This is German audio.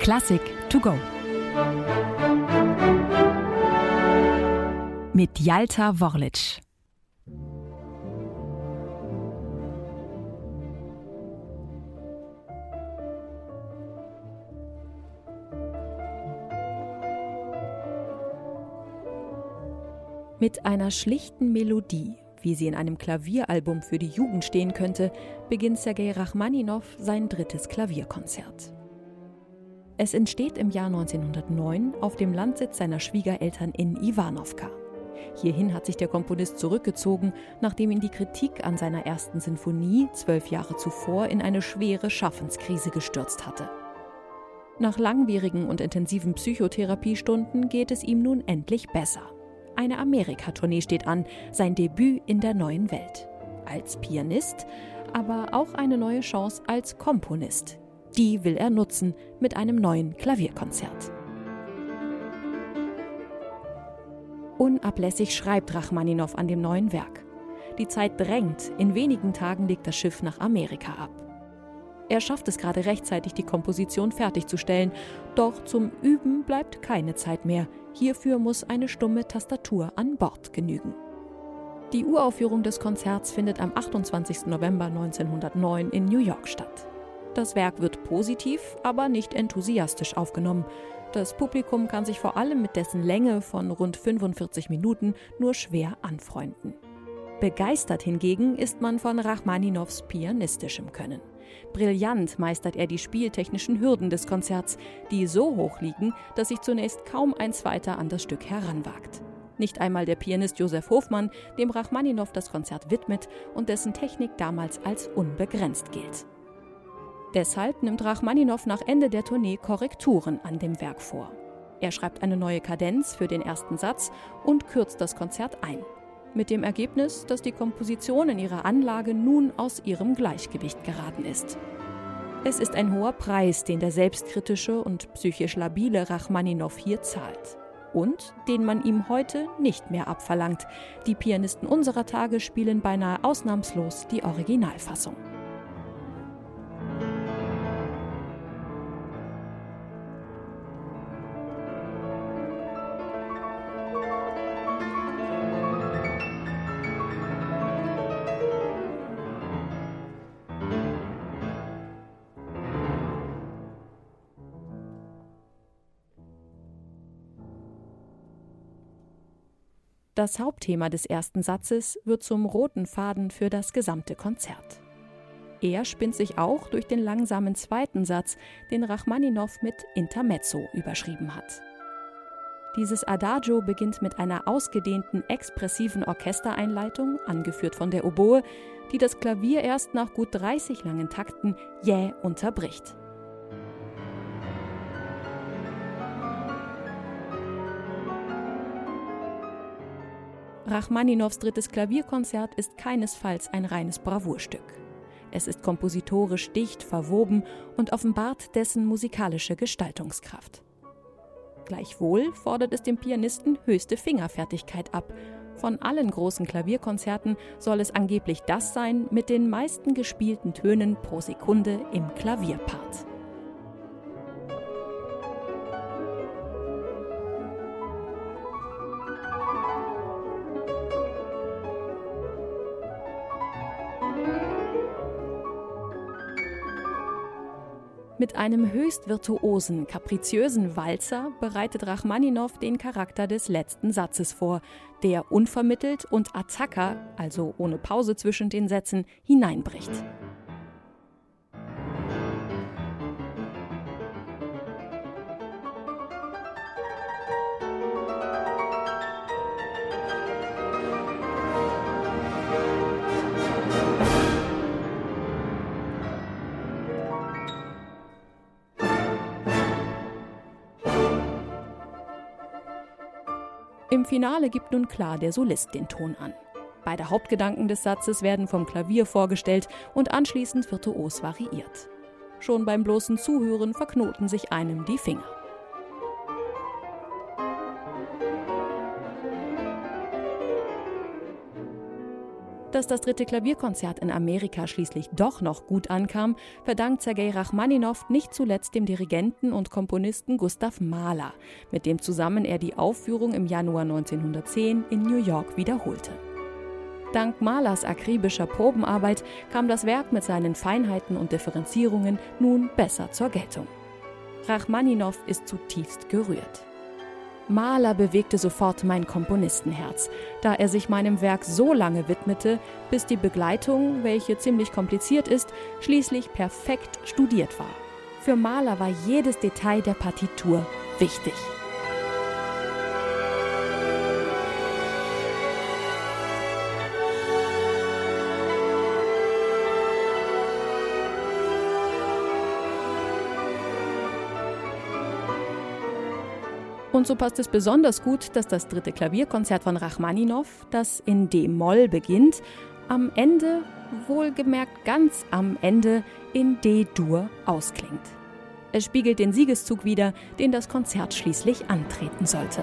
Klassik to go. Mit Jalta Worlic. Mit einer schlichten Melodie, wie sie in einem Klavieralbum für die Jugend stehen könnte, beginnt Sergei Rachmaninow sein drittes Klavierkonzert. Es entsteht im Jahr 1909 auf dem Landsitz seiner Schwiegereltern in Iwanowka. Hierhin hat sich der Komponist zurückgezogen, nachdem ihn die Kritik an seiner ersten Sinfonie zwölf Jahre zuvor in eine schwere Schaffenskrise gestürzt hatte. Nach langwierigen und intensiven Psychotherapiestunden geht es ihm nun endlich besser. Eine Amerika-Tournee steht an, sein Debüt in der neuen Welt. Als Pianist, aber auch eine neue Chance als Komponist. Die will er nutzen mit einem neuen Klavierkonzert. Unablässig schreibt Rachmaninow an dem neuen Werk. Die Zeit drängt, in wenigen Tagen legt das Schiff nach Amerika ab. Er schafft es gerade rechtzeitig, die Komposition fertigzustellen, doch zum Üben bleibt keine Zeit mehr. Hierfür muss eine stumme Tastatur an Bord genügen. Die Uraufführung des Konzerts findet am 28. November 1909 in New York statt. Das Werk wird positiv, aber nicht enthusiastisch aufgenommen. Das Publikum kann sich vor allem mit dessen Länge von rund 45 Minuten nur schwer anfreunden. Begeistert hingegen ist man von Rachmaninows pianistischem Können. Brillant meistert er die spieltechnischen Hürden des Konzerts, die so hoch liegen, dass sich zunächst kaum ein zweiter an das Stück heranwagt. Nicht einmal der Pianist Josef Hofmann, dem Rachmaninow das Konzert widmet und dessen Technik damals als unbegrenzt gilt. Deshalb nimmt Rachmaninow nach Ende der Tournee Korrekturen an dem Werk vor. Er schreibt eine neue Kadenz für den ersten Satz und kürzt das Konzert ein mit dem Ergebnis, dass die Komposition in ihrer Anlage nun aus ihrem Gleichgewicht geraten ist. Es ist ein hoher Preis, den der selbstkritische und psychisch labile Rachmaninow hier zahlt. Und den man ihm heute nicht mehr abverlangt. Die Pianisten unserer Tage spielen beinahe ausnahmslos die Originalfassung. Das Hauptthema des ersten Satzes wird zum roten Faden für das gesamte Konzert. Er spinnt sich auch durch den langsamen zweiten Satz, den Rachmaninow mit Intermezzo überschrieben hat. Dieses Adagio beginnt mit einer ausgedehnten expressiven Orchestereinleitung, angeführt von der Oboe, die das Klavier erst nach gut 30 langen Takten jäh unterbricht. Rachmaninows drittes Klavierkonzert ist keinesfalls ein reines Bravourstück. Es ist kompositorisch dicht verwoben und offenbart dessen musikalische Gestaltungskraft. Gleichwohl fordert es dem Pianisten höchste Fingerfertigkeit ab. Von allen großen Klavierkonzerten soll es angeblich das sein mit den meisten gespielten Tönen pro Sekunde im Klavierpart. Mit einem höchst virtuosen, kapriziösen Walzer bereitet Rachmaninow den Charakter des letzten Satzes vor, der unvermittelt und Attacca, also ohne Pause zwischen den Sätzen, hineinbricht. Im Finale gibt nun klar der Solist den Ton an. Beide Hauptgedanken des Satzes werden vom Klavier vorgestellt und anschließend virtuos variiert. Schon beim bloßen Zuhören verknoten sich einem die Finger. Dass das dritte Klavierkonzert in Amerika schließlich doch noch gut ankam, verdankt Sergei Rachmaninow nicht zuletzt dem Dirigenten und Komponisten Gustav Mahler, mit dem zusammen er die Aufführung im Januar 1910 in New York wiederholte. Dank Mahlers akribischer Probenarbeit kam das Werk mit seinen Feinheiten und Differenzierungen nun besser zur Geltung. Rachmaninow ist zutiefst gerührt. Mahler bewegte sofort mein Komponistenherz, da er sich meinem Werk so lange widmete, bis die Begleitung, welche ziemlich kompliziert ist, schließlich perfekt studiert war. Für Mahler war jedes Detail der Partitur wichtig. Und so passt es besonders gut, dass das dritte Klavierkonzert von Rachmaninow, das in D-Moll beginnt, am Ende, wohlgemerkt ganz am Ende, in D-Dur ausklingt. Es spiegelt den Siegeszug wider, den das Konzert schließlich antreten sollte.